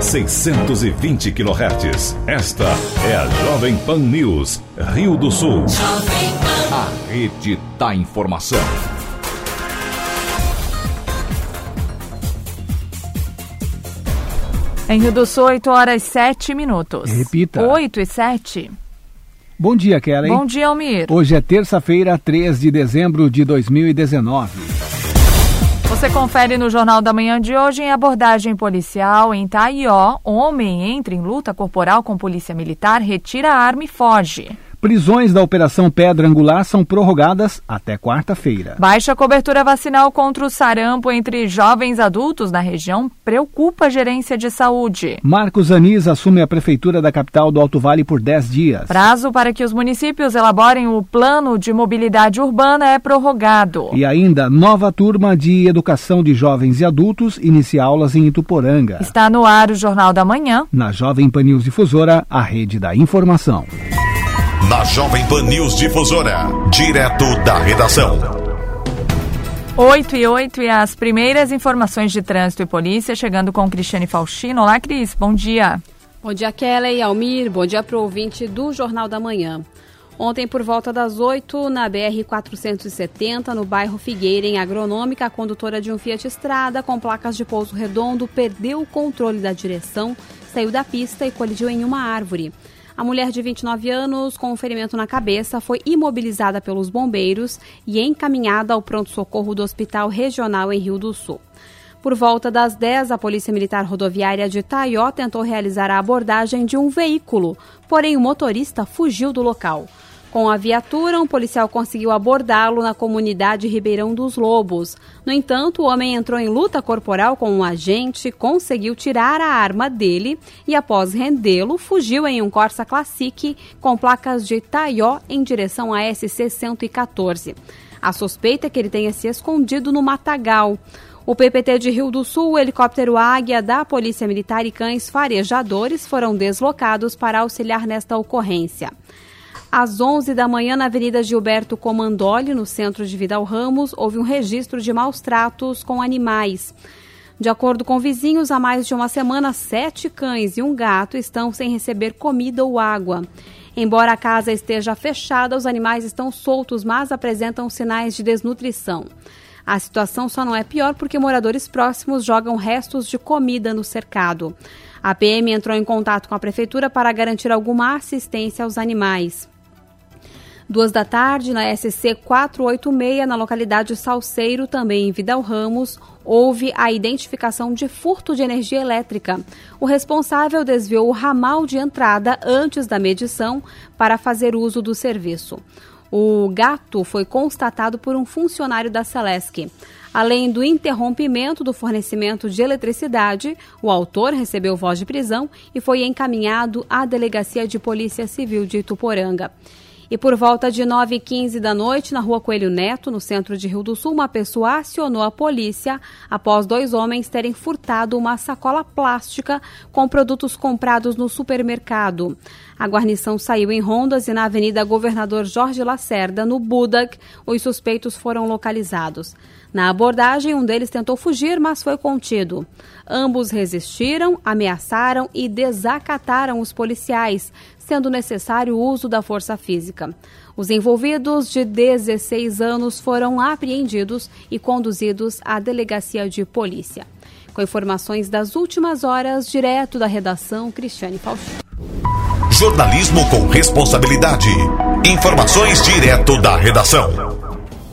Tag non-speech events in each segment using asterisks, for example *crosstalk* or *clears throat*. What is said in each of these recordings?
620 kHz. Esta é a Jovem Pan News, Rio do Sul. A rede da informação. Em Rio do Sul, 8 horas 7 minutos. Repita. 8 e 7. Bom dia, Kelly. Bom dia, Almir. Hoje é terça-feira, 3 de dezembro de 2019. Você confere no Jornal da Manhã de hoje em abordagem policial em Taió. Homem entra em luta corporal com polícia militar, retira a arma e foge. Prisões da Operação Pedra Angular são prorrogadas até quarta-feira. Baixa cobertura vacinal contra o sarampo entre jovens adultos na região preocupa a gerência de saúde. Marcos Anis assume a prefeitura da capital do Alto Vale por 10 dias. Prazo para que os municípios elaborem o plano de mobilidade urbana é prorrogado. E ainda, nova turma de educação de jovens e adultos inicia aulas em Ituporanga. Está no ar o Jornal da Manhã. Na Jovem Pan News Difusora, a rede da informação na Jovem Pan News Difusora, direto da redação. 8 e 8 e as primeiras informações de trânsito e polícia chegando com Cristiane Faustino. Olá, Cris, bom dia. Bom dia, Kelly e Almir. Bom dia para o ouvinte do Jornal da Manhã. Ontem, por volta das 8, na BR-470, no bairro Figueira, em Agronômica, a condutora de um Fiat Estrada com placas de pouso redondo perdeu o controle da direção, saiu da pista e colidiu em uma árvore. A mulher de 29 anos, com um ferimento na cabeça, foi imobilizada pelos bombeiros e encaminhada ao pronto-socorro do Hospital Regional em Rio do Sul. Por volta das 10, a Polícia Militar Rodoviária de Taió tentou realizar a abordagem de um veículo, porém o motorista fugiu do local. Com a viatura, um policial conseguiu abordá-lo na comunidade Ribeirão dos Lobos. No entanto, o homem entrou em luta corporal com um agente, conseguiu tirar a arma dele e, após rendê-lo, fugiu em um Corsa Classic com placas de Taió em direção à SC 114. A suspeita é que ele tenha se escondido no matagal. O PPT de Rio do Sul, o helicóptero Águia da Polícia Militar e cães farejadores foram deslocados para auxiliar nesta ocorrência. Às 11 da manhã, na Avenida Gilberto Comandoli, no centro de Vidal Ramos, houve um registro de maus tratos com animais. De acordo com vizinhos, há mais de uma semana, sete cães e um gato estão sem receber comida ou água. Embora a casa esteja fechada, os animais estão soltos, mas apresentam sinais de desnutrição. A situação só não é pior porque moradores próximos jogam restos de comida no cercado. A PM entrou em contato com a prefeitura para garantir alguma assistência aos animais. Duas da tarde, na SC 486, na localidade Salceiro, também em Vidal Ramos, houve a identificação de furto de energia elétrica. O responsável desviou o ramal de entrada antes da medição para fazer uso do serviço. O gato foi constatado por um funcionário da Celesc. Além do interrompimento do fornecimento de eletricidade, o autor recebeu voz de prisão e foi encaminhado à Delegacia de Polícia Civil de Ituporanga. E por volta de 9h15 da noite, na rua Coelho Neto, no centro de Rio do Sul, uma pessoa acionou a polícia após dois homens terem furtado uma sacola plástica com produtos comprados no supermercado. A guarnição saiu em rondas e na Avenida Governador Jorge Lacerda, no Budak, os suspeitos foram localizados. Na abordagem, um deles tentou fugir, mas foi contido. Ambos resistiram, ameaçaram e desacataram os policiais, sendo necessário o uso da força física. Os envolvidos de 16 anos foram apreendidos e conduzidos à delegacia de polícia. Com informações das últimas horas, direto da redação, Cristiane Faustino. Jornalismo com responsabilidade. Informações direto da redação.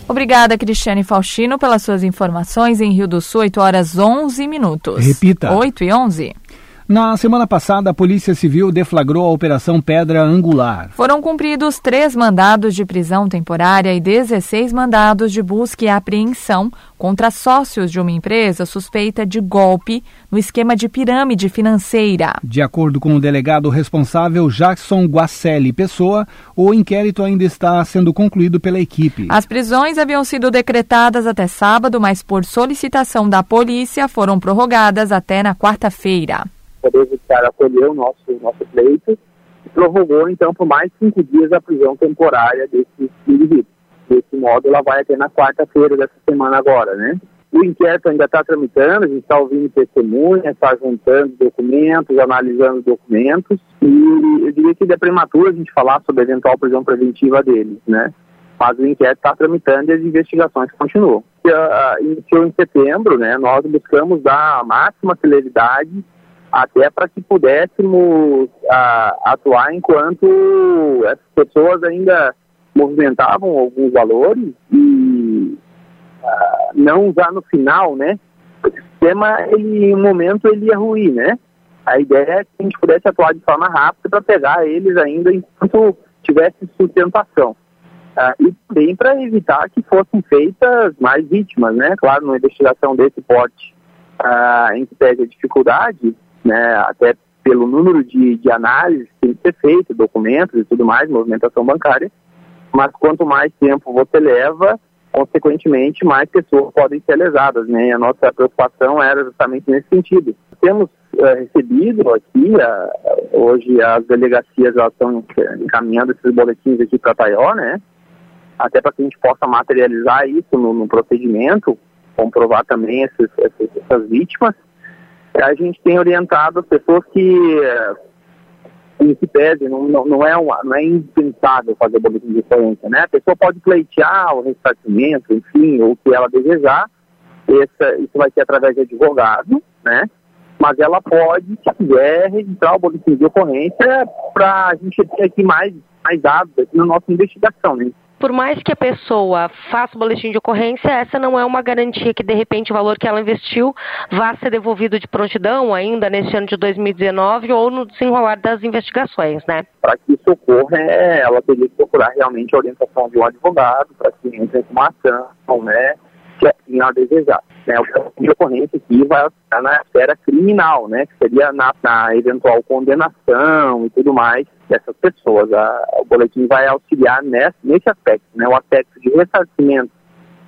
Obrigada, Cristiane Faustino, pelas suas informações em Rio do Sul, 8 horas 11 minutos. Repita. 8 e 11. Na semana passada, a Polícia Civil deflagrou a Operação Pedra Angular. Foram cumpridos três mandados de prisão temporária e 16 mandados de busca e apreensão contra sócios de uma empresa suspeita de golpe no esquema de pirâmide financeira. De acordo com o delegado responsável Jackson Guacelli Pessoa, o inquérito ainda está sendo concluído pela equipe. As prisões haviam sido decretadas até sábado, mas por solicitação da polícia foram prorrogadas até na quarta-feira. Poder Judiciário acolheu o nosso, nosso pleito e prorrogou, então, por mais cinco dias a prisão temporária desse indivíduo. Desse modo, ela vai até na quarta-feira dessa semana agora, né? o inquérito ainda está tramitando, a gente está ouvindo testemunhas, está juntando documentos, analisando documentos, e eu diria que é prematuro a gente falar sobre a eventual prisão preventiva deles, né? Mas o inquérito está tramitando e as investigações continuam. Iniciou em setembro, né? Nós buscamos dar a máxima celeridade até para que pudéssemos uh, atuar enquanto essas pessoas ainda movimentavam alguns valores e uh, não já no final, né? O sistema, ele, em um momento, ele ia ruir, né? A ideia é que a gente pudesse atuar de forma rápida para pegar eles ainda enquanto tivesse sustentação. Uh, e também para evitar que fossem feitas mais vítimas, né? Claro, numa investigação desse porte, uh, em que pede a dificuldade, né? Até pelo número de, de análises que tem que ser feito, documentos e tudo mais, movimentação bancária, mas quanto mais tempo você leva, consequentemente, mais pessoas podem ser lesadas, né? E a nossa preocupação era justamente nesse sentido. Temos é, recebido aqui, uh, hoje as delegacias elas estão encaminhando esses boletins aqui para Taió, né? Até para que a gente possa materializar isso no, no procedimento, comprovar também esses, essas vítimas. A gente tem orientado as pessoas que em que pese, não, não, é uma, não é impensável fazer boletim de ocorrência, né? A pessoa pode pleitear o ressarcimento, enfim, o que ela desejar, essa, isso vai ser através de advogado, né? Mas ela pode, se quiser, registrar o boletim de ocorrência para a gente ter aqui mais, mais dados aqui na nossa investigação, né? Por mais que a pessoa faça o boletim de ocorrência, essa não é uma garantia que, de repente, o valor que ela investiu vá ser devolvido de prontidão ainda neste ano de 2019 ou no desenrolar das investigações, né? Para que isso ocorra, é, ela teria que procurar realmente a orientação de um advogado para que entre com uma ação, né? Que assim ela desejar. Né? O boletim de ocorrência aqui vai estar na esfera criminal, né? Que seria na, na eventual condenação e tudo mais dessas pessoas. A, o boletim vai auxiliar nesse, nesse aspecto, né? o aspecto de ressarcimento,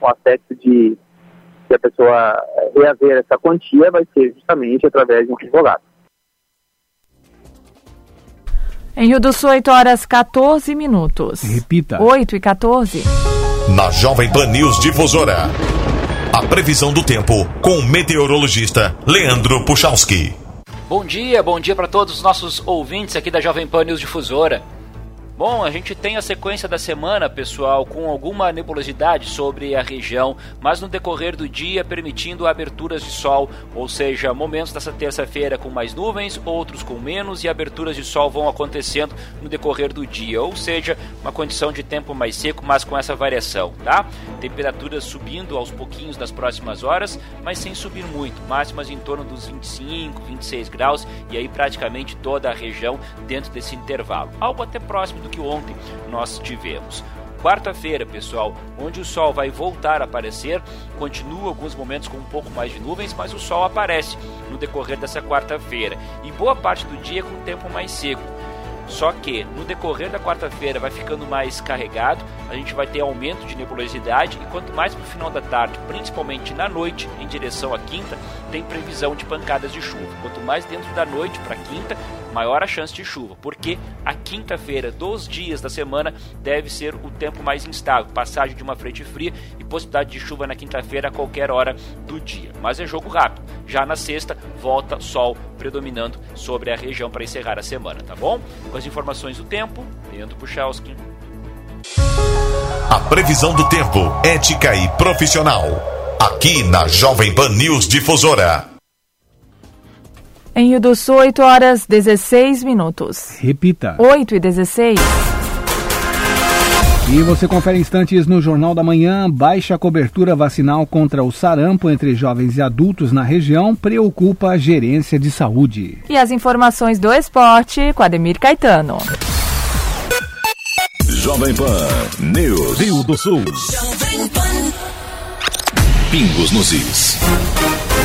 o aspecto de que a pessoa reaver essa quantia vai ser justamente através de um advogado. Em Rio do Sul, 8 horas 14 minutos. Repita. 8 e 14. Na Jovem Pan News Difusora. A previsão do tempo com o meteorologista Leandro Puchalski. Bom dia, bom dia para todos os nossos ouvintes aqui da Jovem Pan News Difusora. Bom, a gente tem a sequência da semana, pessoal, com alguma nebulosidade sobre a região, mas no decorrer do dia permitindo aberturas de sol, ou seja, momentos dessa terça-feira com mais nuvens, outros com menos e aberturas de sol vão acontecendo no decorrer do dia, ou seja, uma condição de tempo mais seco, mas com essa variação, tá? Temperaturas subindo aos pouquinhos nas próximas horas, mas sem subir muito, máximas em torno dos 25, 26 graus e aí praticamente toda a região dentro desse intervalo, algo até próximo do que ontem nós tivemos. Quarta-feira, pessoal, onde o sol vai voltar a aparecer, continua alguns momentos com um pouco mais de nuvens, mas o sol aparece no decorrer dessa quarta-feira e boa parte do dia com tempo mais seco. Só que no decorrer da quarta-feira vai ficando mais carregado, a gente vai ter aumento de nebulosidade e quanto mais para o final da tarde, principalmente na noite, em direção à quinta, tem previsão de pancadas de chuva. Quanto mais dentro da noite para quinta, maior a chance de chuva, porque a quinta-feira dos dias da semana deve ser o tempo mais instável, passagem de uma frente fria e possibilidade de chuva na quinta-feira a qualquer hora do dia. Mas é jogo rápido. Já na sexta, volta sol predominando sobre a região para encerrar a semana, tá bom? Com as informações do tempo, Leandro Puchalski. A previsão do tempo, ética e profissional. Aqui na Jovem Pan News Difusora. Em Rio do Sul, 8 horas 16 minutos. Repita. 8 e 16. E você confere instantes no Jornal da Manhã. Baixa cobertura vacinal contra o sarampo entre jovens e adultos na região preocupa a gerência de saúde. E as informações do esporte com Ademir Caetano. Jovem Pan News. Rio do Sul. Pingos nos is.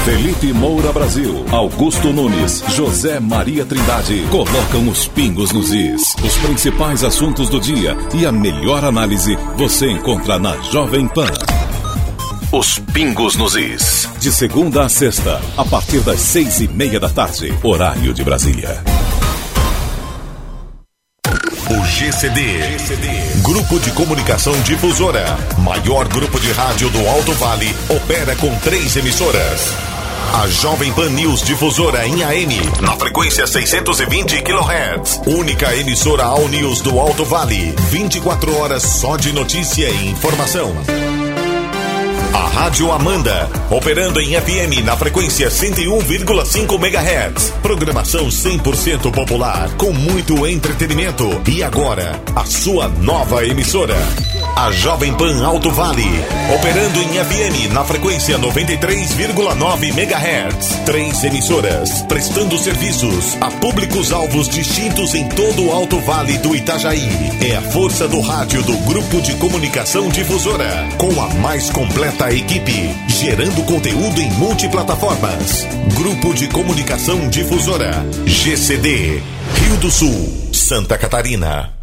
Felipe Moura Brasil, Augusto Nunes, José Maria Trindade colocam os pingos nos is. Os principais assuntos do dia e a melhor análise você encontra na Jovem Pan. Os pingos nos is. De segunda a sexta, a partir das seis e meia da tarde, horário de Brasília. Grupo GCD. GCD. Grupo de Comunicação Difusora. Maior grupo de rádio do Alto Vale. Opera com três emissoras. A Jovem Pan News Difusora em AM, na frequência 620 kHz. Única emissora All News do Alto Vale. 24 horas só de notícia e informação. A Rádio Amanda, operando em FM na frequência 101,5 MHz. Programação 100% popular, com muito entretenimento. E agora, a sua nova emissora. A Jovem Pan Alto Vale, operando em FM na frequência 93,9 MHz. Três emissoras, prestando serviços a públicos-alvos distintos em todo o Alto Vale do Itajaí. É a força do rádio do Grupo de Comunicação Difusora, com a mais completa equipe, gerando conteúdo em multiplataformas. Grupo de Comunicação Difusora, GCD, Rio do Sul, Santa Catarina.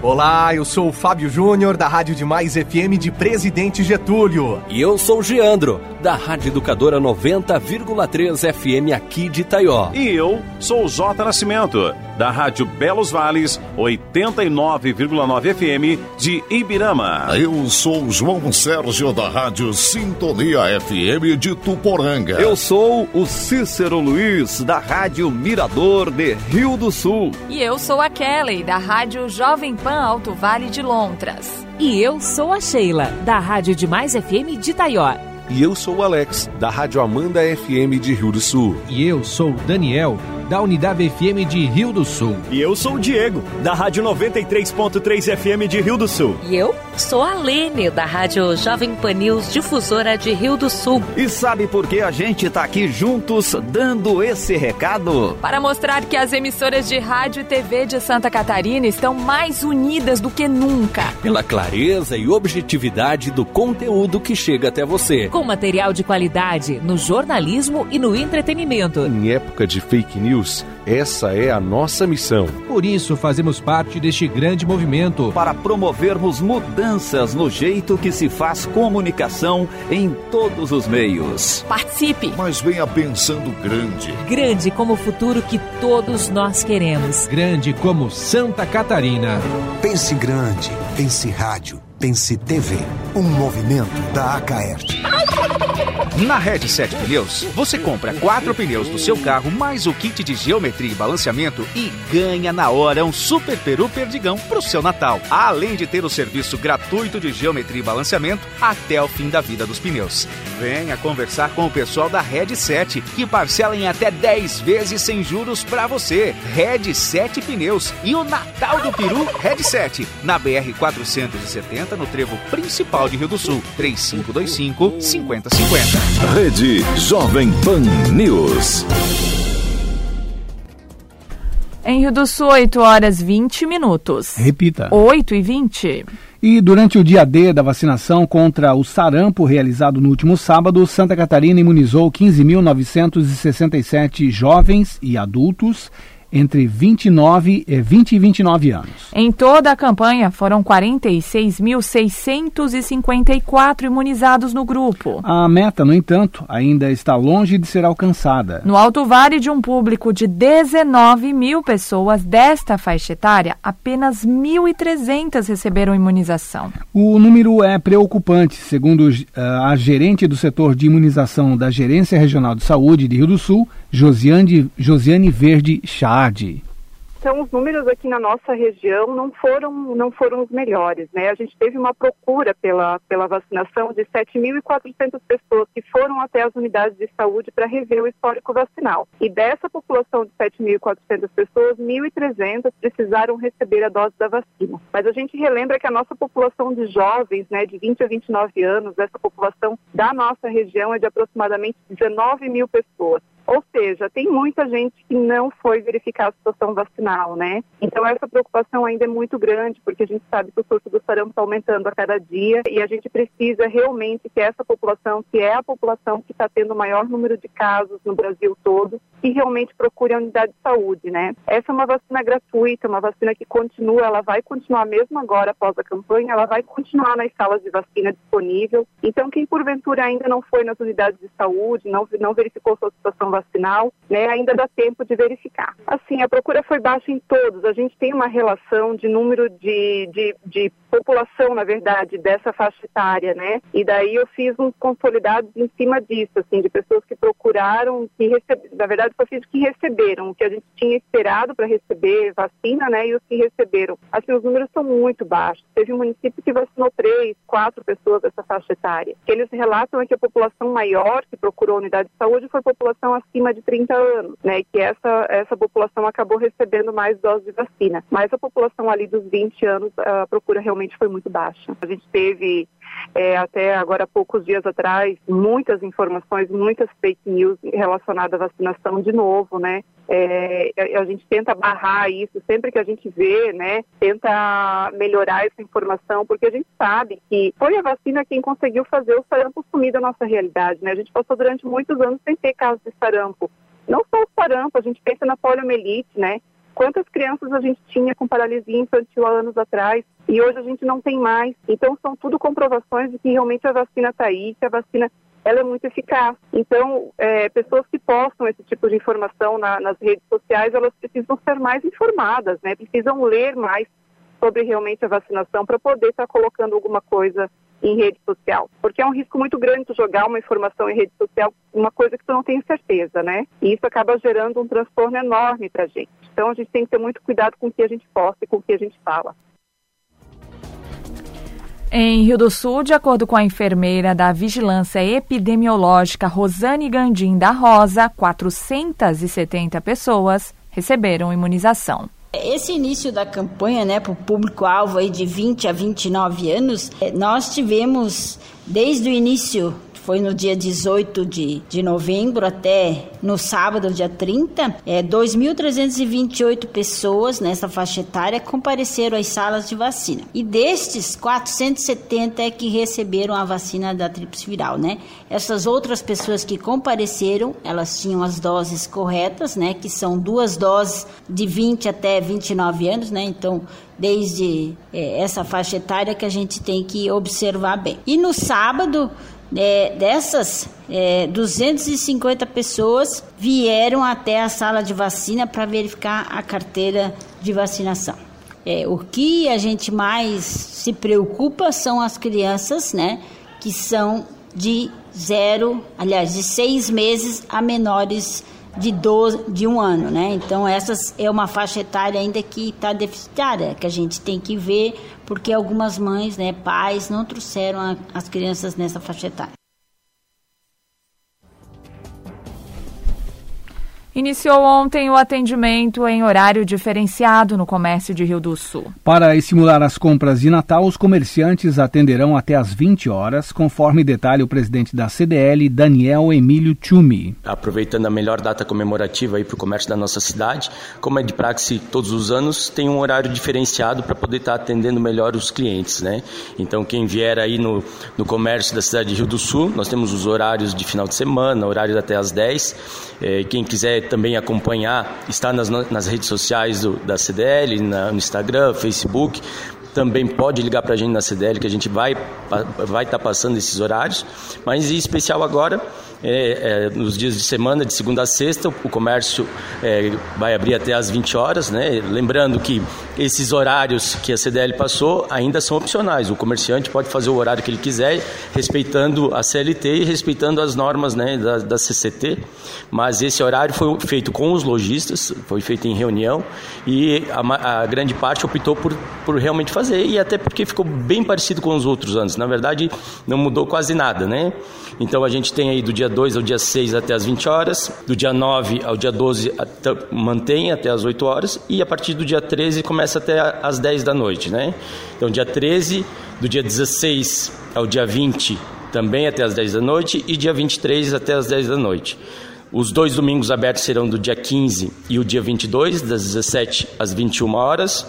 Olá, eu sou o Fábio Júnior, da Rádio Demais FM de Presidente Getúlio. E eu sou o Geandro, da Rádio Educadora 90,3 FM aqui de Itaió. E eu sou o Jota Nascimento, da Rádio Belos Vales 89,9 FM de Ibirama. Eu sou o João Sérgio, da Rádio Sintonia FM de Tuporanga. Eu sou o Cícero Luiz, da Rádio Mirador de Rio do Sul. E eu sou a Kelly, da Rádio Jovem Pan Alto Vale de Lontras. E eu sou a Sheila, da Rádio Demais FM de Itaió. E eu sou o Alex, da Rádio Amanda FM de Rio do Sul. E eu sou o Daniel, da Unidade FM de Rio do Sul. E eu sou o Diego, da Rádio 93.3 FM de Rio do Sul. E eu sou a Lene, da Rádio Jovem Pan News Difusora de Rio do Sul. E sabe por que a gente tá aqui juntos dando esse recado? Para mostrar que as emissoras de rádio e TV de Santa Catarina estão mais unidas do que nunca. Pela clareza e objetividade do conteúdo que chega até você. Com material de qualidade no jornalismo e no entretenimento. Em época de fake news, essa é a nossa missão. Por isso, fazemos parte deste grande movimento para promovermos mudanças no jeito que se faz comunicação em todos os meios. Participe! Mas venha pensando grande. Grande como o futuro que todos nós queremos. Grande como Santa Catarina. Pense grande, pense rádio. Pense TV, um movimento da Acaerte. Na Red 7 Pneus, você compra quatro pneus do seu carro mais o kit de geometria e balanceamento e ganha na hora um super peru perdigão para o seu Natal. Além de ter o serviço gratuito de geometria e balanceamento até o fim da vida dos pneus. Venha conversar com o pessoal da Red 7, que parcela em até 10 vezes sem juros para você. Red 7 Pneus e o Natal do Peru Red 7, na BR 470 no trevo principal de Rio do Sul, 3525 5050. Rede Jovem Pan News. Em Rio do Sul, 8 horas 20 minutos. Repita. 8 e 20. E durante o dia D da vacinação contra o sarampo, realizado no último sábado, Santa Catarina imunizou 15.967 jovens e adultos entre 29, 20 e 29 anos. Em toda a campanha, foram 46.654 imunizados no grupo. A meta, no entanto, ainda está longe de ser alcançada. No Alto Vale, de um público de 19 mil pessoas desta faixa etária, apenas 1.300 receberam imunização. O número é preocupante, segundo uh, a gerente do setor de imunização da Gerência Regional de Saúde de Rio do Sul, Josiane, Josiane Verde Chade. Então, os números aqui na nossa região não foram, não foram os melhores, né? A gente teve uma procura pela, pela vacinação de 7.400 pessoas que foram até as unidades de saúde para rever o histórico vacinal. E dessa população de 7.400 pessoas, 1.300 precisaram receber a dose da vacina. Mas a gente relembra que a nossa população de jovens, né, de 20 a 29 anos, essa população da nossa região é de aproximadamente 19 mil pessoas. Ou seja, tem muita gente que não foi verificar a situação vacinal, né? Então essa preocupação ainda é muito grande, porque a gente sabe que o surto do sarampo está aumentando a cada dia e a gente precisa realmente que essa população, que é a população que está tendo o maior número de casos no Brasil todo, que realmente procure a unidade de saúde, né? Essa é uma vacina gratuita, uma vacina que continua, ela vai continuar mesmo agora após a campanha, ela vai continuar nas salas de vacina disponível. Então quem porventura ainda não foi nas unidades de saúde, não, não verificou sua situação vacinal, né, ainda dá tempo de verificar. Assim, a procura foi baixa em todos. A gente tem uma relação de número de, de, de população, na verdade, dessa faixa etária, né? E daí eu fiz uns consolidados em cima disso, assim, de pessoas que procuraram, que receberam, na verdade, eu fiz que receberam, o que a gente tinha esperado para receber vacina, né? E os que receberam. Assim, os números são muito baixos. Teve um município que vacinou três, quatro pessoas dessa faixa etária. O que eles relatam é que a população maior que procurou a unidade de saúde foi população acima de 30 anos, né? E que essa, essa população acabou recebendo mais doses de vacina. Mas a população ali dos 20 anos, a procura realmente foi muito baixa. A gente teve é, até agora poucos dias atrás, muitas informações, muitas fake news relacionadas à vacinação de novo, né? É, a gente tenta barrar isso sempre que a gente vê, né? Tenta melhorar essa informação, porque a gente sabe que foi a vacina quem conseguiu fazer o sarampo sumir da nossa realidade, né? A gente passou durante muitos anos sem ter casos de sarampo. Não só o sarampo, a gente pensa na poliomielite, né? Quantas crianças a gente tinha com paralisia infantil há anos atrás e hoje a gente não tem mais. Então são tudo comprovações de que realmente a vacina está aí, que a vacina ela é muito eficaz. Então, é, pessoas que postam esse tipo de informação na, nas redes sociais, elas precisam ser mais informadas, né? Precisam ler mais sobre realmente a vacinação para poder estar tá colocando alguma coisa em rede social. Porque é um risco muito grande tu jogar uma informação em rede social, uma coisa que tu não tem certeza, né? E isso acaba gerando um transtorno enorme para a gente. Então a gente tem que ter muito cuidado com o que a gente posta e com o que a gente fala. Em Rio do Sul, de acordo com a enfermeira da Vigilância Epidemiológica Rosane Gandim da Rosa, 470 pessoas receberam imunização. Esse início da campanha, né, para o público-alvo de 20 a 29 anos, eh, nós tivemos desde o início foi no dia 18 de, de novembro até no sábado, dia 30, é, 2.328 pessoas nessa faixa etária compareceram às salas de vacina. E destes, 470 é que receberam a vacina da tríplice viral, né? Essas outras pessoas que compareceram, elas tinham as doses corretas, né? Que são duas doses de 20 até 29 anos, né? Então, desde é, essa faixa etária que a gente tem que observar bem. E no sábado, é, dessas é, 250 pessoas vieram até a sala de vacina para verificar a carteira de vacinação. É, o que a gente mais se preocupa são as crianças, né, que são de zero, aliás, de seis meses a menores de, 12, de um ano, né? Então, essas é uma faixa etária ainda que está deficitária, que a gente tem que ver, porque algumas mães, né, pais, não trouxeram a, as crianças nessa faixa etária. Iniciou ontem o atendimento em horário diferenciado no comércio de Rio do Sul. Para estimular as compras de Natal, os comerciantes atenderão até às 20 horas, conforme detalha o presidente da CDL, Daniel Emílio Tchumi. Aproveitando a melhor data comemorativa para o comércio da nossa cidade, como é de praxe todos os anos, tem um horário diferenciado para poder estar tá atendendo melhor os clientes. Né? Então, quem vier aí no, no comércio da cidade de Rio do Sul, nós temos os horários de final de semana, horários até às 10. É, quem quiser também acompanhar, está nas, nas redes sociais do, da CDL, na, no Instagram, Facebook. Também pode ligar para a gente na CDL que a gente vai vai estar tá passando esses horários. Mas em especial agora é, é, nos dias de semana, de segunda a sexta, o comércio é, vai abrir até às 20 horas, né? Lembrando que esses horários que a CDL passou ainda são opcionais. O comerciante pode fazer o horário que ele quiser, respeitando a CLT e respeitando as normas né, da, da CCT. Mas esse horário foi feito com os lojistas, foi feito em reunião e a, a grande parte optou por, por realmente fazer e até porque ficou bem parecido com os outros anos. Na verdade, não mudou quase nada, né? Então a gente tem aí do dia 2 ao dia 6 até as 20 horas, do dia 9 ao dia 12 até, mantém até as 8 horas e a partir do dia 13 começa até as 10 da noite, né? Então dia 13, do dia 16 ao dia 20 também até as 10 da noite e dia 23 até as 10 da noite. Os dois domingos abertos serão do dia 15 e o dia 22, das 17 às 21 horas.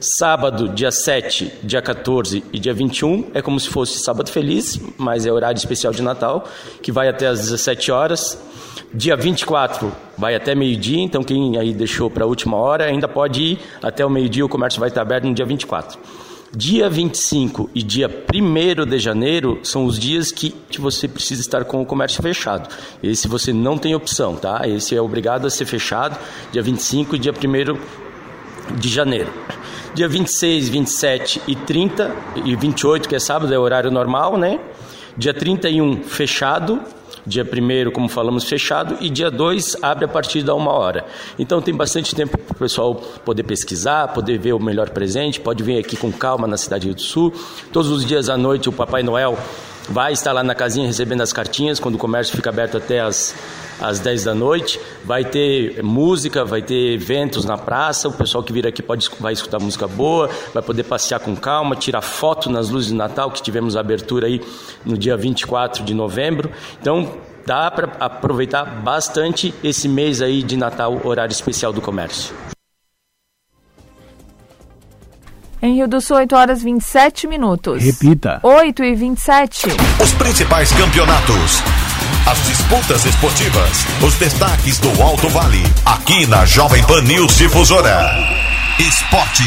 Sábado, dia 7, dia 14 e dia 21 é como se fosse sábado feliz, mas é horário especial de Natal, que vai até às 17 horas. Dia 24 vai até meio-dia, então quem aí deixou para a última hora ainda pode ir até o meio-dia, o comércio vai estar aberto no dia 24. Dia 25 e dia 1 de janeiro são os dias que você precisa estar com o comércio fechado. Esse você não tem opção, tá? Esse é obrigado a ser fechado dia 25 e dia 1 de janeiro. Dia 26, 27 e 30 e 28, que é sábado, é horário normal, né? Dia 31 fechado Dia 1 como falamos, fechado e dia 2 abre a partir da uma hora. Então tem bastante tempo para o pessoal poder pesquisar, poder ver o melhor presente, pode vir aqui com calma na cidade do Sul. Todos os dias à noite o Papai Noel vai estar lá na casinha recebendo as cartinhas quando o comércio fica aberto até as às 10 da noite. Vai ter música, vai ter eventos na praça. O pessoal que vir aqui pode, vai escutar música boa, vai poder passear com calma, tirar foto nas luzes de Natal, que tivemos a abertura aí no dia 24 de novembro. Então, dá para aproveitar bastante esse mês aí de Natal, horário especial do comércio. Em Rio do Sul, 8 horas 27 minutos. Repita. 8 e 27. Os principais campeonatos. As disputas esportivas. Os destaques do Alto Vale. Aqui na Jovem Pan News Difusora. Esporte.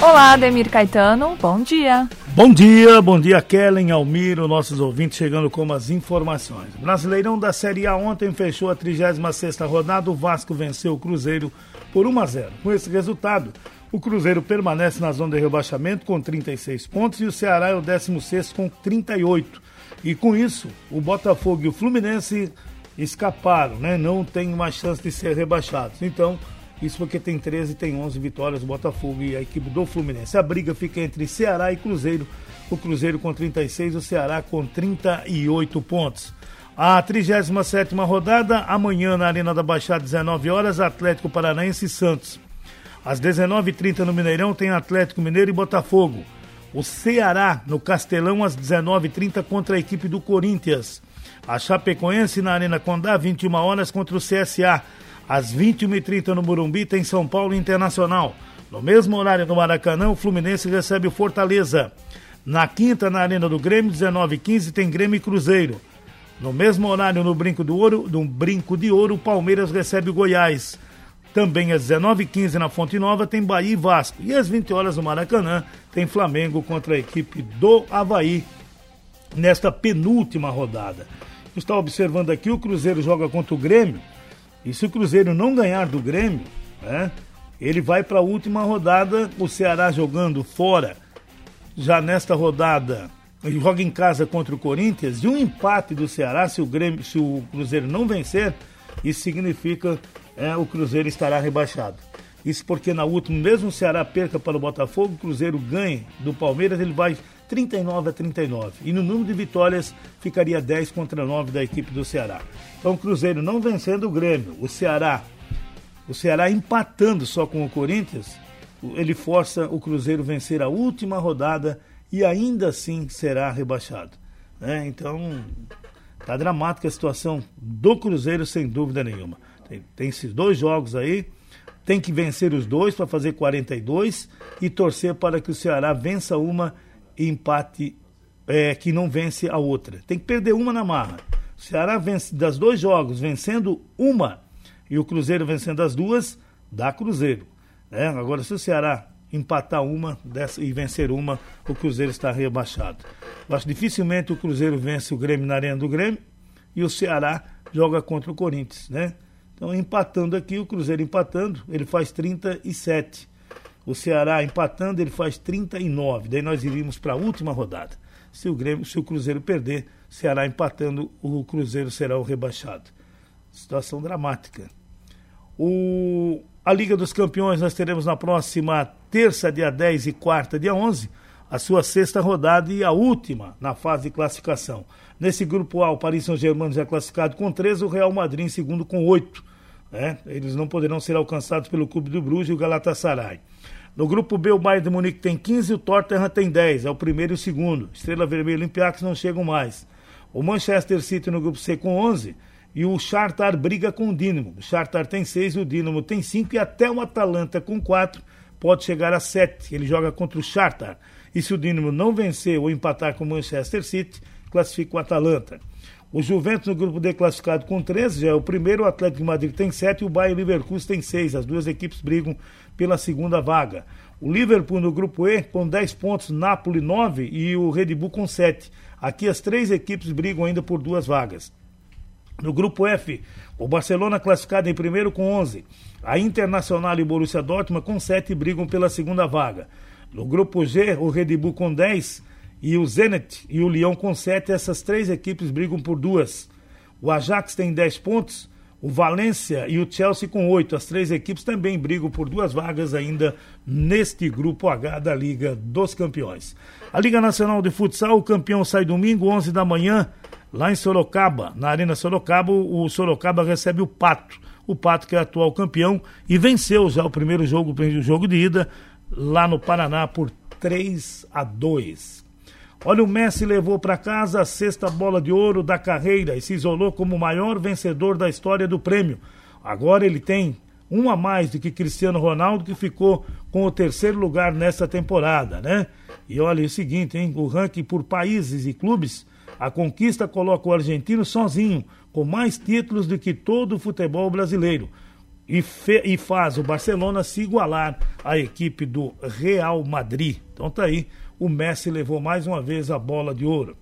Olá, Ademir Caetano. Bom dia. Bom dia, bom dia, Kellen, Almiro, nossos ouvintes chegando com as informações. Brasileirão da Série A ontem fechou a 36ª rodada, o Vasco venceu o Cruzeiro por 1 a 0. Com esse resultado, o Cruzeiro permanece na zona de rebaixamento com 36 pontos e o Ceará é o 16 com 38. E com isso, o Botafogo e o Fluminense escaparam, né? Não tem mais chance de ser rebaixados. Então, isso porque tem 13 tem 11 vitórias o Botafogo e a equipe do Fluminense. A briga fica entre Ceará e Cruzeiro. O Cruzeiro com 36, o Ceará com 38 pontos. A 37 rodada, amanhã na Arena da Baixada, 19 horas, Atlético Paranaense e Santos. Às 19h30 no Mineirão tem Atlético Mineiro e Botafogo. O Ceará no Castelão às 19h30 contra a equipe do Corinthians. A Chapecoense na Arena Condá, 21 horas contra o CSA. Às 21h30 no Morumbi tem São Paulo Internacional. No mesmo horário no Maracanã, o Fluminense recebe o Fortaleza. Na quinta, na Arena do Grêmio, 19h15, tem Grêmio e Cruzeiro. No mesmo horário, no Brinco do Ouro, no Brinco de Ouro, o Palmeiras recebe o Goiás. Também às 19h15 na Fonte Nova tem Bahia e Vasco. E às 20 horas no Maracanã tem Flamengo contra a equipe do Havaí nesta penúltima rodada. Está observando aqui, o Cruzeiro joga contra o Grêmio. E se o Cruzeiro não ganhar do Grêmio, né, ele vai para a última rodada, o Ceará jogando fora, já nesta rodada, ele joga em casa contra o Corinthians, e um empate do Ceará, se o, Grêmio, se o Cruzeiro não vencer, isso significa é, o Cruzeiro estará rebaixado. Isso porque na última, mesmo o Ceará perca para o Botafogo, o Cruzeiro ganhe do Palmeiras, ele vai 39 a 39. E no número de vitórias ficaria 10 contra 9 da equipe do Ceará. Então o Cruzeiro não vencendo o Grêmio, o Ceará, o Ceará empatando só com o Corinthians, ele força o Cruzeiro vencer a última rodada e ainda assim será rebaixado. Né? Então tá dramática a situação do Cruzeiro sem dúvida nenhuma. Tem, tem esses dois jogos aí, tem que vencer os dois para fazer 42 e torcer para que o Ceará vença uma e empate é, que não vence a outra. Tem que perder uma na marra. O Ceará vence das dois jogos, vencendo uma e o Cruzeiro vencendo as duas, dá Cruzeiro. Né? Agora, se o Ceará empatar uma e vencer uma, o Cruzeiro está rebaixado. Eu acho dificilmente o Cruzeiro vence o Grêmio na Arena do Grêmio e o Ceará joga contra o Corinthians, né? Então, empatando aqui, o Cruzeiro empatando, ele faz 37. O Ceará empatando, ele faz 39. Daí nós iríamos para a última rodada. Se o, Grêmio, se o Cruzeiro perder, Ceará empatando, o Cruzeiro será o rebaixado. Situação dramática. O, a Liga dos Campeões nós teremos na próxima terça, dia 10 e quarta, dia 11, a sua sexta rodada e a última na fase de classificação. Nesse grupo A, o Paris Saint-Germain já classificado com 13, o Real Madrid em segundo com 8. Né? Eles não poderão ser alcançados pelo Clube do Bruges e o Galatasaray. No grupo B, o Bayern de Munique tem 15 e o Tottenham tem 10. É o primeiro e o segundo. Estrela Vermelha e Olympiacos não chegam mais. O Manchester City no grupo C com 11 e o Shakhtar briga com o Dinamo. O Shakhtar tem 6 e o Dinamo tem 5 e até o Atalanta com 4 pode chegar a 7. Ele joga contra o Shakhtar. E se o Dinamo não vencer ou empatar com o Manchester City, classifica o Atalanta. O Juventus no grupo D classificado com 13, já é o primeiro, o Atlético de Madrid tem 7 e o Bayern Leverkusen tem 6. As duas equipes brigam pela segunda vaga. O Liverpool no grupo E com 10 pontos, Napoli 9 e o Red Bull com 7. Aqui as três equipes brigam ainda por duas vagas. No grupo F, o Barcelona classificado em primeiro com 11. A Internacional e o Borussia Dortmund com 7 brigam pela segunda vaga. No grupo G, o Red Bull com 10 e o Zenit e o Lyon com 7. Essas três equipes brigam por duas. O Ajax tem 10 pontos, o Valência e o Chelsea com 8. As três equipes também brigam por duas vagas ainda neste grupo H da Liga dos Campeões. A Liga Nacional de Futsal, o campeão sai domingo, 11 da manhã, lá em Sorocaba. Na Arena Sorocaba, o Sorocaba recebe o Pato. O Pato que é atual campeão e venceu já o primeiro jogo, o jogo de ida, lá no Paraná por 3 a 2. Olha, o Messi levou para casa a sexta bola de ouro da carreira e se isolou como o maior vencedor da história do prêmio. Agora ele tem um a mais do que Cristiano Ronaldo, que ficou com o terceiro lugar nessa temporada, né? E olha é o seguinte, hein? O ranking por países e clubes, a conquista coloca o argentino sozinho, com mais títulos do que todo o futebol brasileiro. E, e faz o Barcelona se igualar à equipe do Real Madrid. Então tá aí, o Messi levou mais uma vez a bola de ouro.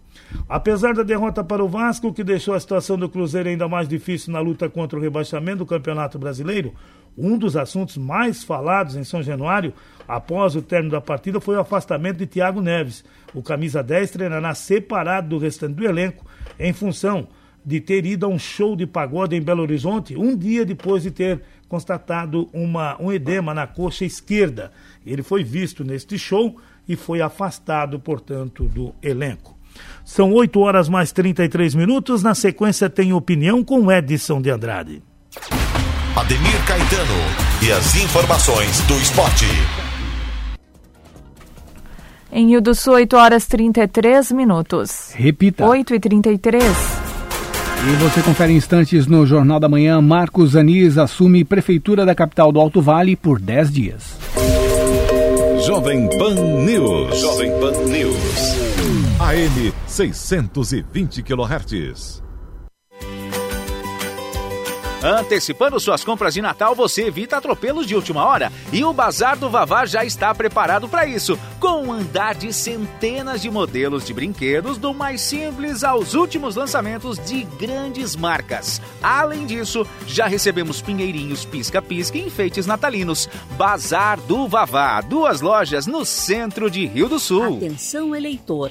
Apesar da derrota para o Vasco, que deixou a situação do Cruzeiro ainda mais difícil na luta contra o rebaixamento do Campeonato Brasileiro, um dos assuntos mais falados em São Januário após o término da partida foi o afastamento de Thiago Neves. O camisa 10 treinará separado do restante do elenco em função de ter ido a um show de pagode em Belo Horizonte um dia depois de ter constatado uma, um edema na coxa esquerda. Ele foi visto neste show e foi afastado, portanto, do elenco. São 8 horas mais 33 minutos. Na sequência, tem opinião com Edson de Andrade. Ademir Caetano e as informações do esporte. Em Rio do Sul, 8 horas 33 minutos. Repita. 8 e 33 e você confere instantes no Jornal da Manhã. Marcos Anis assume prefeitura da capital do Alto Vale por 10 dias. Jovem Pan News. Jovem Pan News. AM 620 kHz. Antecipando suas compras de Natal, você evita atropelos de última hora. E o Bazar do Vavá já está preparado para isso, com um andar de centenas de modelos de brinquedos, do mais simples aos últimos lançamentos de grandes marcas. Além disso, já recebemos pinheirinhos pisca-pisca e enfeites natalinos. Bazar do Vavá, duas lojas no centro de Rio do Sul. Atenção, eleitor!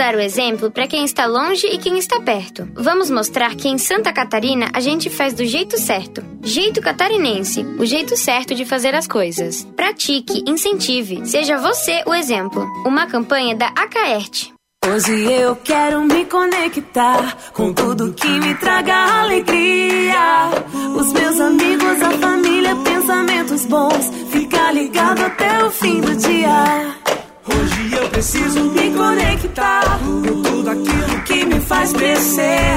dar o exemplo para quem está longe e quem está perto. Vamos mostrar que em Santa Catarina a gente faz do jeito certo. Jeito catarinense, o jeito certo de fazer as coisas. Pratique, incentive, seja você o exemplo. Uma campanha da Acaerte. Hoje eu quero me conectar com tudo que me traga alegria. Os meus amigos, a família, pensamentos bons. Ficar ligado até o fim do dia. Hoje eu preciso me conectar com tudo aquilo que me faz crescer.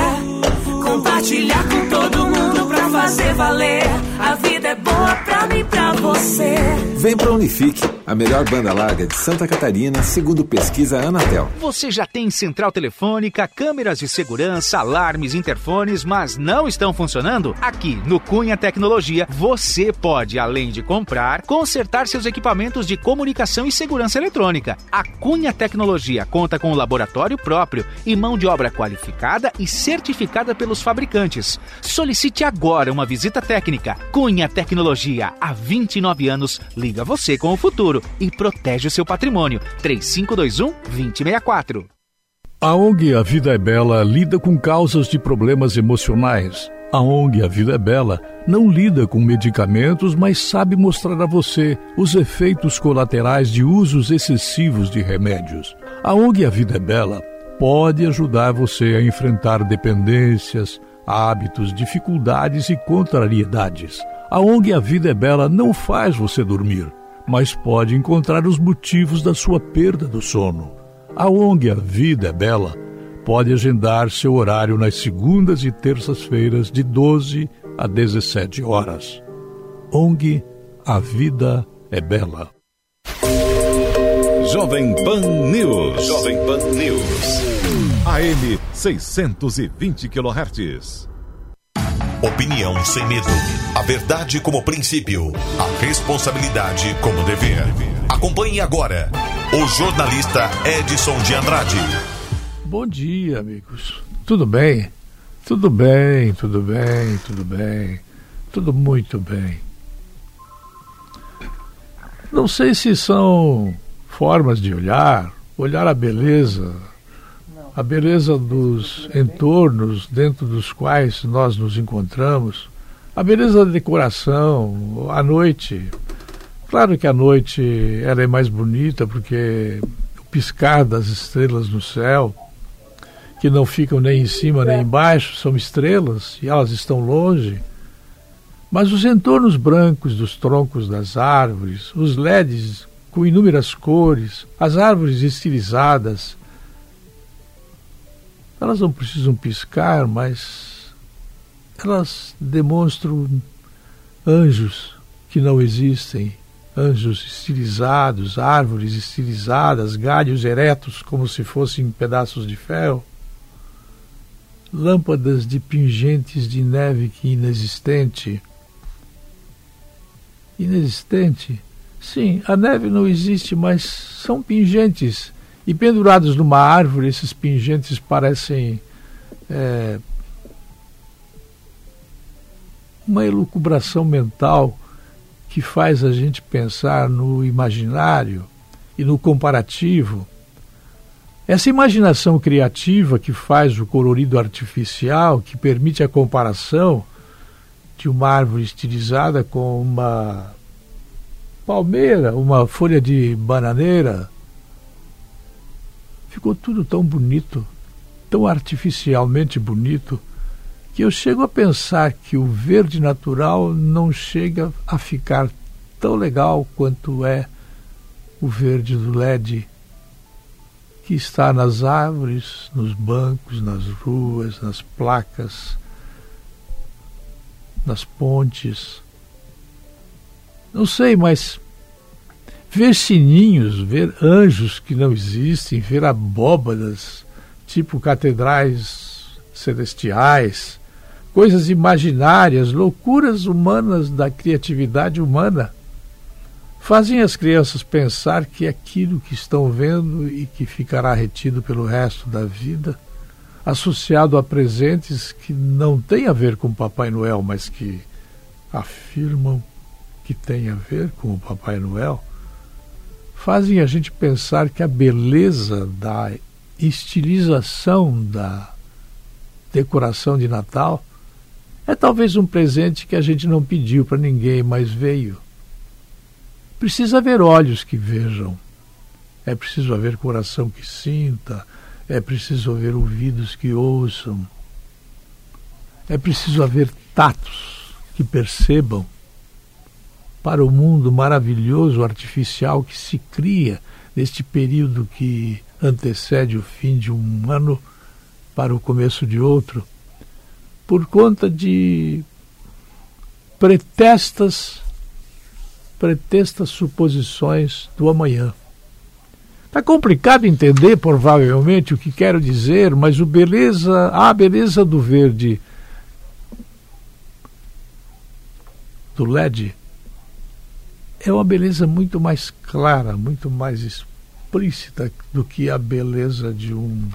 Compartilhar com todo mundo pra fazer valer. A vida é boa pra mim e pra você. Vem pra Unifique, a melhor banda larga de Santa Catarina, segundo pesquisa Anatel. Você já tem central telefônica, câmeras de segurança, alarmes, interfones, mas não estão funcionando? Aqui no Cunha Tecnologia, você pode, além de comprar, consertar seus equipamentos de comunicação e segurança eletrônica. A Cunha Tecnologia conta com um laboratório próprio e mão de obra qualificada e certificada pelos fabricantes. Solicite agora uma visita técnica. Cunha Tecnologia, há 29 anos, liga você com o futuro e protege o seu patrimônio. 3521 2064. A ONG A Vida é Bela lida com causas de problemas emocionais. A ONG A Vida é Bela não lida com medicamentos, mas sabe mostrar a você os efeitos colaterais de usos excessivos de remédios. A ONG A Vida é Bela pode ajudar você a enfrentar dependências, hábitos, dificuldades e contrariedades. A ONG A Vida é Bela não faz você dormir, mas pode encontrar os motivos da sua perda do sono. A ONG A Vida é Bela pode agendar seu horário nas segundas e terças-feiras de 12 a 17 horas. ONG A Vida é Bela. Jovem Pan News. Jovem Pan News. AM 620 kHz. Opinião sem medo. A verdade como princípio. A responsabilidade como dever. Acompanhe agora o jornalista Edson de Andrade. Bom dia, amigos. Tudo bem? Tudo bem, tudo bem, tudo bem. Tudo muito bem. Não sei se são formas de olhar, olhar a beleza, a beleza dos entornos dentro dos quais nós nos encontramos, a beleza da decoração, a noite. Claro que a noite ela é mais bonita porque o piscar das estrelas no céu, que não ficam nem em cima nem embaixo, são estrelas e elas estão longe. Mas os entornos brancos dos troncos das árvores, os LEDs com inúmeras cores, as árvores estilizadas, elas não precisam piscar, mas elas demonstram anjos que não existem, anjos estilizados, árvores estilizadas, galhos eretos como se fossem pedaços de ferro, lâmpadas de pingentes de neve que inexistente. Inexistente? Sim, a neve não existe, mas são pingentes e pendurados numa árvore, esses pingentes parecem é, uma elucubração mental que faz a gente pensar no imaginário e no comparativo. Essa imaginação criativa que faz o colorido artificial, que permite a comparação de uma árvore estilizada com uma palmeira, uma folha de bananeira, ficou tudo tão bonito, tão artificialmente bonito, que eu chego a pensar que o verde natural não chega a ficar tão legal quanto é o verde do LED, que está nas árvores, nos bancos, nas ruas, nas placas, nas pontes. Não sei, mas ver sininhos, ver anjos que não existem, ver abóbadas, tipo catedrais celestiais, coisas imaginárias, loucuras humanas da criatividade humana, fazem as crianças pensar que aquilo que estão vendo e que ficará retido pelo resto da vida, associado a presentes que não têm a ver com Papai Noel, mas que afirmam que têm a ver com o Papai Noel, fazem a gente pensar que a beleza da estilização da decoração de Natal é talvez um presente que a gente não pediu para ninguém, mas veio. Precisa haver olhos que vejam, é preciso haver coração que sinta, é preciso haver ouvidos que ouçam, é preciso haver tatos que percebam para o mundo maravilhoso artificial que se cria neste período que antecede o fim de um ano para o começo de outro, por conta de pretestas, pretestas suposições do amanhã. Está complicado entender, provavelmente, o que quero dizer, mas o beleza, a beleza do verde do LED é uma beleza muito mais clara, muito mais explícita do que a beleza de um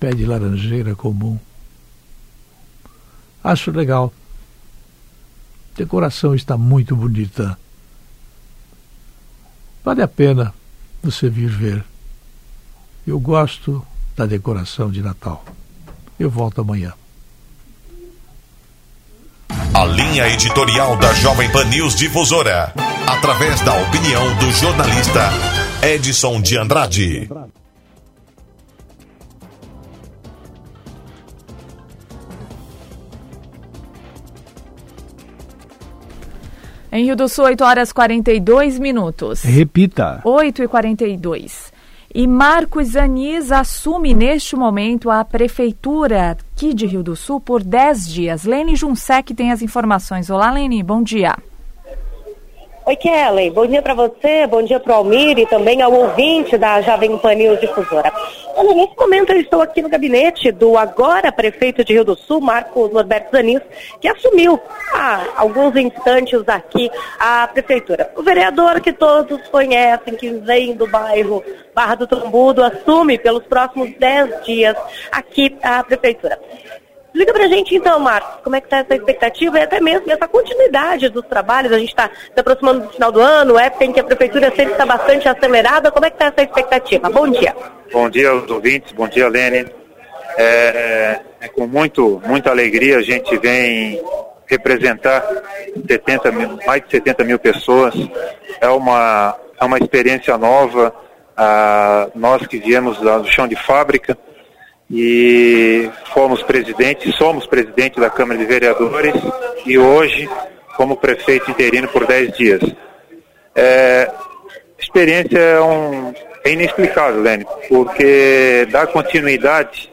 pé de laranjeira comum. Acho legal. A decoração está muito bonita. Vale a pena você vir ver. Eu gosto da decoração de Natal. Eu volto amanhã. A linha editorial da Jovem Pan News Difusora, através da opinião do jornalista Edson de Andrade. Em Rio do Sul, 8 horas 42 minutos. Repita. 8 e 42. E Marcos Anis assume neste momento a prefeitura aqui de Rio do Sul por 10 dias. Lene Junsec tem as informações. Olá, Lene, bom dia. Oi, Kelly. Bom dia para você, bom dia para o Almir e também ao ouvinte da Jovem Pan News Difusora. Olha, nesse momento eu estou aqui no gabinete do agora prefeito de Rio do Sul, Marcos Norberto Zanis, que assumiu há alguns instantes aqui a prefeitura. O vereador que todos conhecem, que vem do bairro Barra do Trombudo, assume pelos próximos 10 dias aqui a prefeitura. Explica pra gente então, Marcos, como é que tá essa expectativa e até mesmo essa continuidade dos trabalhos. A gente está se aproximando do final do ano, época em que a prefeitura sempre está bastante acelerada. Como é que está essa expectativa? Bom dia. Bom dia aos ouvintes, bom dia, Lene. É, é com muito, muita alegria a gente vem representar 70 mil, mais de 70 mil pessoas. É uma, é uma experiência nova. Ah, nós que viemos do chão de fábrica, e fomos presidente, somos presidente da Câmara de Vereadores e hoje como prefeito interino por 10 dias. É, experiência é, um, é inexplicável, Lênin, porque dá continuidade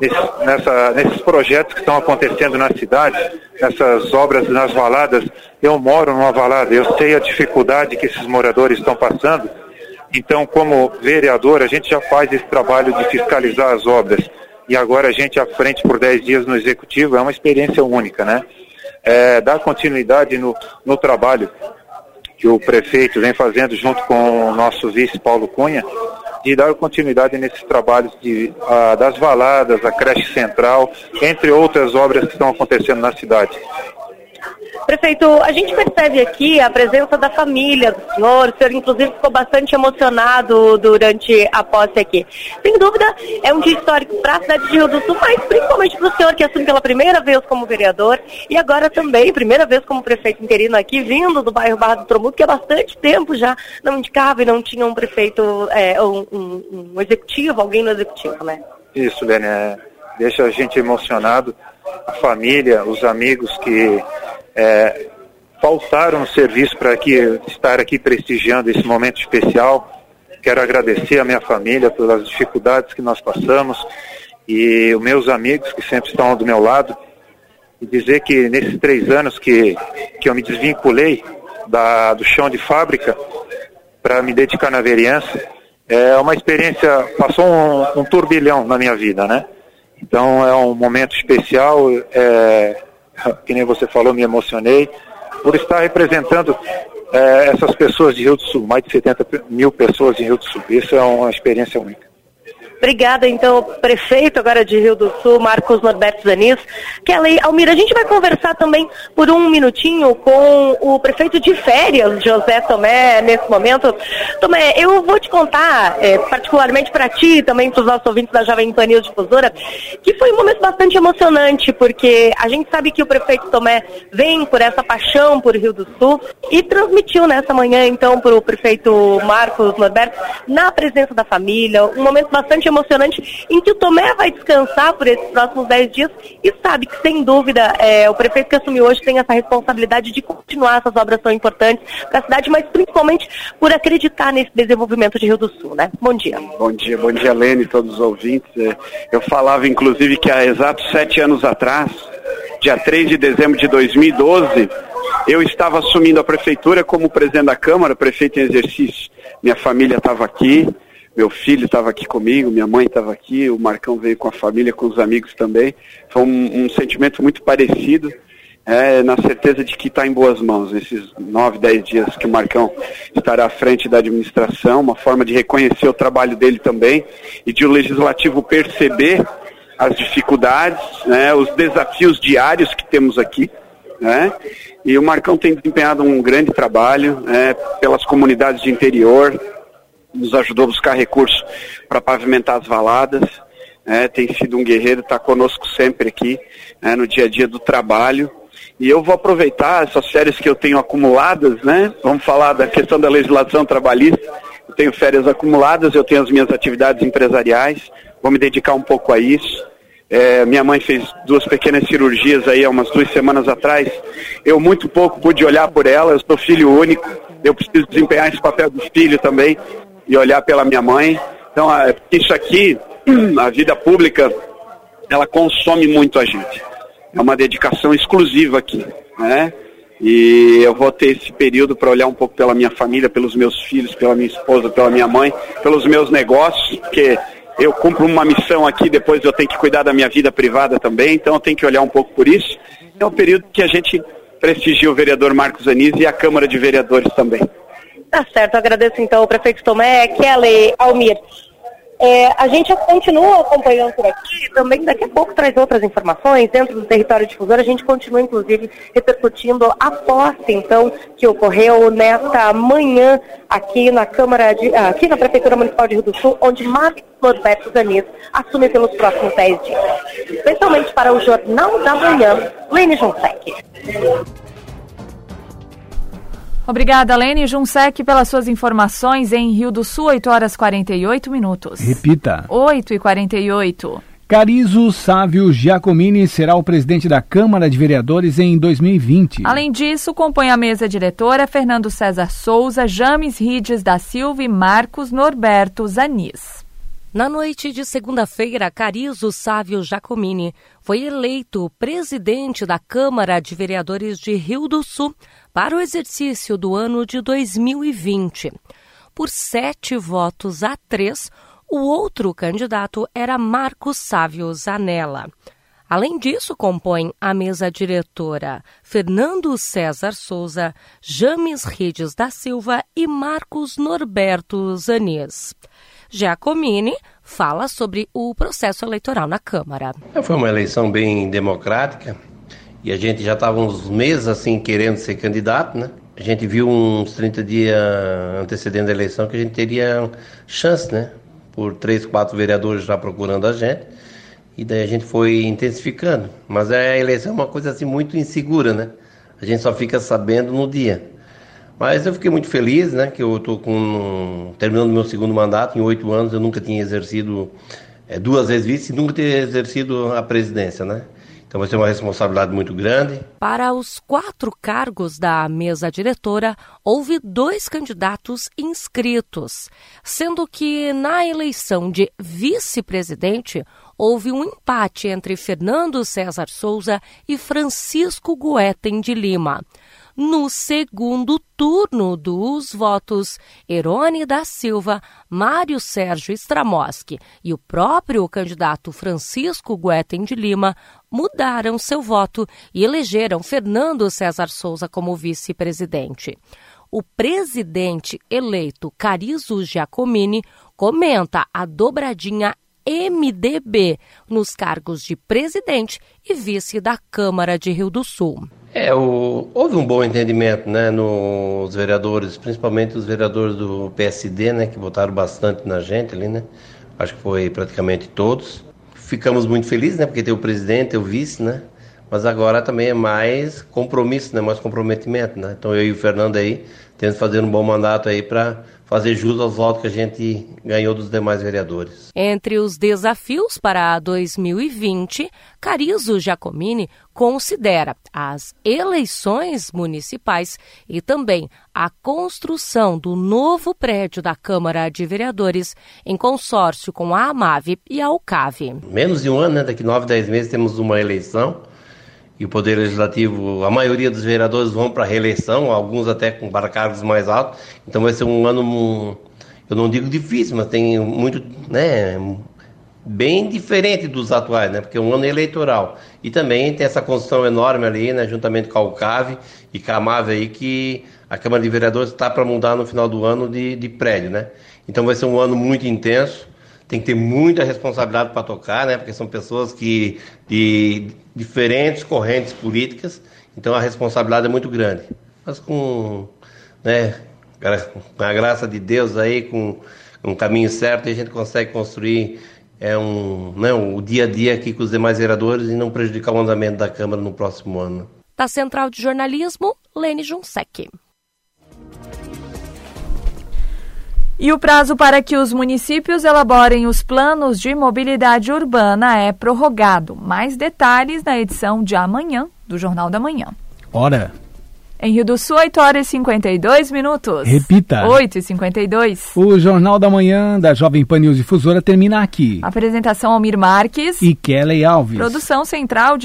nesse, nessa, nesses projetos que estão acontecendo na cidade, nessas obras nas valadas. Eu moro numa valada, eu sei a dificuldade que esses moradores estão passando então, como vereador, a gente já faz esse trabalho de fiscalizar as obras. E agora a gente à frente por 10 dias no executivo é uma experiência única, né? É, dar continuidade no, no trabalho que o prefeito vem fazendo junto com o nosso vice Paulo Cunha, de dar continuidade nesses trabalhos de, a, das valadas, a creche central, entre outras obras que estão acontecendo na cidade. Prefeito, a gente percebe aqui a presença da família do senhor. O senhor, inclusive, ficou bastante emocionado durante a posse aqui. Sem dúvida, é um dia histórico para a cidade de Rio do Sul, mas principalmente para o senhor que assume pela primeira vez como vereador e agora também, primeira vez como prefeito interino aqui, vindo do bairro Barra do Tromudo, que há bastante tempo já não indicava e não tinha um prefeito, é, um, um, um executivo, alguém no executivo, né? Isso, Lênia, é, deixa a gente emocionado. A família, os amigos que é, faltaram serviço para estar aqui prestigiando esse momento especial. Quero agradecer a minha família pelas dificuldades que nós passamos e os meus amigos que sempre estão do meu lado e dizer que nesses três anos que, que eu me desvinculei da, do chão de fábrica para me dedicar na vereança, é uma experiência, passou um, um turbilhão na minha vida, né? Então é um momento especial, é, *laughs* que nem você falou, me emocionei, por estar representando é, essas pessoas de Rio do Sul, mais de 70 mil pessoas em Rio do Sul. Isso é uma experiência única. Obrigada, então, prefeito agora de Rio do Sul, Marcos Norberto Zanis. Kelly, Almira, a gente vai conversar também por um minutinho com o prefeito de férias, José Tomé, nesse momento. Tomé, eu vou te contar, é, particularmente para ti e também para os nossos ouvintes da Jovem Pan News Difusora, que foi um momento bastante emocionante, porque a gente sabe que o prefeito Tomé vem por essa paixão por Rio do Sul e transmitiu nessa manhã, então, para o prefeito Marcos Norberto, na presença da família, um momento bastante emocionante em que o Tomé vai descansar por esses próximos 10 dias e sabe que, sem dúvida, é, o prefeito que assumiu hoje tem essa responsabilidade de continuar essas obras tão importantes para a cidade, mas principalmente por acreditar nesse desenvolvimento de Rio do Sul, né? Bom dia. Bom dia, bom dia, Lene, todos os ouvintes. É, eu falava, inclusive, que há exatos sete anos atrás, dia 3 de dezembro de 2012, eu estava assumindo a prefeitura como presidente da Câmara, prefeito em exercício. Minha família estava aqui, meu filho estava aqui comigo, minha mãe estava aqui, o Marcão veio com a família, com os amigos também. Foi um, um sentimento muito parecido, é, na certeza de que está em boas mãos nesses nove, dez dias que o Marcão estará à frente da administração, uma forma de reconhecer o trabalho dele também e de o legislativo perceber as dificuldades, né, os desafios diários que temos aqui. Né? E o Marcão tem desempenhado um grande trabalho né, pelas comunidades de interior, nos ajudou a buscar recursos para pavimentar as valadas. Né, tem sido um guerreiro, está conosco sempre aqui né, no dia a dia do trabalho. E eu vou aproveitar essas férias que eu tenho acumuladas, né? Vamos falar da questão da legislação trabalhista. Eu tenho férias acumuladas, eu tenho as minhas atividades empresariais, vou me dedicar um pouco a isso. É, minha mãe fez duas pequenas cirurgias aí há umas duas semanas atrás. Eu muito pouco pude olhar por ela, eu sou filho único, eu preciso desempenhar esse papel do filho também e olhar pela minha mãe. Então, isso aqui, *clears throat* a vida pública, ela consome muito a gente. É uma dedicação exclusiva aqui, né? E eu vou ter esse período para olhar um pouco pela minha família, pelos meus filhos, pela minha esposa, pela minha mãe, pelos meus negócios, porque eu cumpro uma missão aqui, depois eu tenho que cuidar da minha vida privada também, então eu tenho que olhar um pouco por isso. É um período que a gente prestigia o vereador Marcos Anísio e a Câmara de Vereadores também. Tá certo, agradeço então ao prefeito Tomé, Kelly, Almir. É, a gente continua acompanhando por aqui, também daqui a pouco traz outras informações dentro do território difusor. A gente continua, inclusive, repercutindo a posse, então, que ocorreu nesta manhã aqui na Câmara, de, aqui na Prefeitura Municipal de Rio do Sul, onde Marcos Norberto Zanis assume pelos próximos 10 dias. Especialmente para o Jornal da Manhã, Lene Jonsec. Obrigada, Lene Junsec, pelas suas informações em Rio do Sul, 8 horas 48 minutos. Repita. 8 e 48. Carizo Sávio Giacomini será o presidente da Câmara de Vereadores em 2020. Além disso, compõe a mesa diretora Fernando César Souza, James Rides da Silva e Marcos Norberto Zanis. Na noite de segunda-feira, Carizo Sávio Giacomini foi eleito presidente da Câmara de Vereadores de Rio do Sul para o exercício do ano de 2020. Por sete votos a três, o outro candidato era Marcos Sávio Zanella. Além disso, compõem a mesa diretora Fernando César Souza, James Rides da Silva e Marcos Norberto Zanis. Giacomini fala sobre o processo eleitoral na Câmara. Foi uma eleição bem democrática e a gente já estava uns meses assim querendo ser candidato, né? A gente viu uns 30 dias antecedendo a eleição que a gente teria chance, né? Por três, quatro vereadores já procurando a gente. E daí a gente foi intensificando. Mas a eleição é uma coisa assim muito insegura, né? A gente só fica sabendo no dia. Mas eu fiquei muito feliz, né? Que eu estou com terminando meu segundo mandato em oito anos. Eu nunca tinha exercido é, duas vezes vice e nunca tinha exercido a presidência, né? Então vai ser uma responsabilidade muito grande. Para os quatro cargos da mesa diretora, houve dois candidatos inscritos, sendo que na eleição de vice-presidente houve um empate entre Fernando César Souza e Francisco Guetem de Lima. No segundo turno dos votos, Erone da Silva, Mário Sérgio Stramoski e o próprio candidato Francisco Guetem de Lima mudaram seu voto e elegeram Fernando César Souza como vice-presidente. O presidente eleito Carizo Giacomini comenta a dobradinha MDB nos cargos de presidente e vice da Câmara de Rio do Sul. É, o, houve um bom entendimento, né, nos vereadores, principalmente os vereadores do PSD, né, que votaram bastante na gente ali, né. Acho que foi praticamente todos. Ficamos muito felizes, né, porque tem o presidente, o vice, né. Mas agora também é mais compromisso, né, mais comprometimento, né. Então eu e o Fernando aí temos que fazer um bom mandato aí para fazer jus aos votos que a gente ganhou dos demais vereadores. Entre os desafios para 2020, Carizo Giacomini considera as eleições municipais e também a construção do novo prédio da Câmara de Vereadores em consórcio com a AMAV e a UCAV. Menos de um ano, né? daqui nove, dez meses temos uma eleição e o Poder Legislativo, a maioria dos vereadores vão para reeleição, alguns até com cargos mais altos. Então vai ser um ano, eu não digo difícil, mas tem muito, né, bem diferente dos atuais, né? Porque é um ano eleitoral. E também tem essa construção enorme ali, né? Juntamente com a UCAV e com a MAVE aí, que a Câmara de Vereadores está para mudar no final do ano de, de prédio, né? Então vai ser um ano muito intenso. Tem que ter muita responsabilidade para tocar, né? Porque são pessoas que de diferentes correntes políticas, então a responsabilidade é muito grande. Mas com, né, com a graça de Deus aí, com um caminho certo, a gente consegue construir é um, né, o dia a dia aqui com os demais vereadores e não prejudicar o andamento da Câmara no próximo ano. Da Central de Jornalismo, Lene Junsec. E o prazo para que os municípios elaborem os planos de mobilidade urbana é prorrogado. Mais detalhes na edição de amanhã do Jornal da Manhã. Hora. Em Rio do Sul, 8 horas e 52 minutos. Repita. 8 e 52. O Jornal da Manhã da Jovem Pan News Difusora termina aqui. Apresentação Almir Marques. E Kelly Alves. Produção central de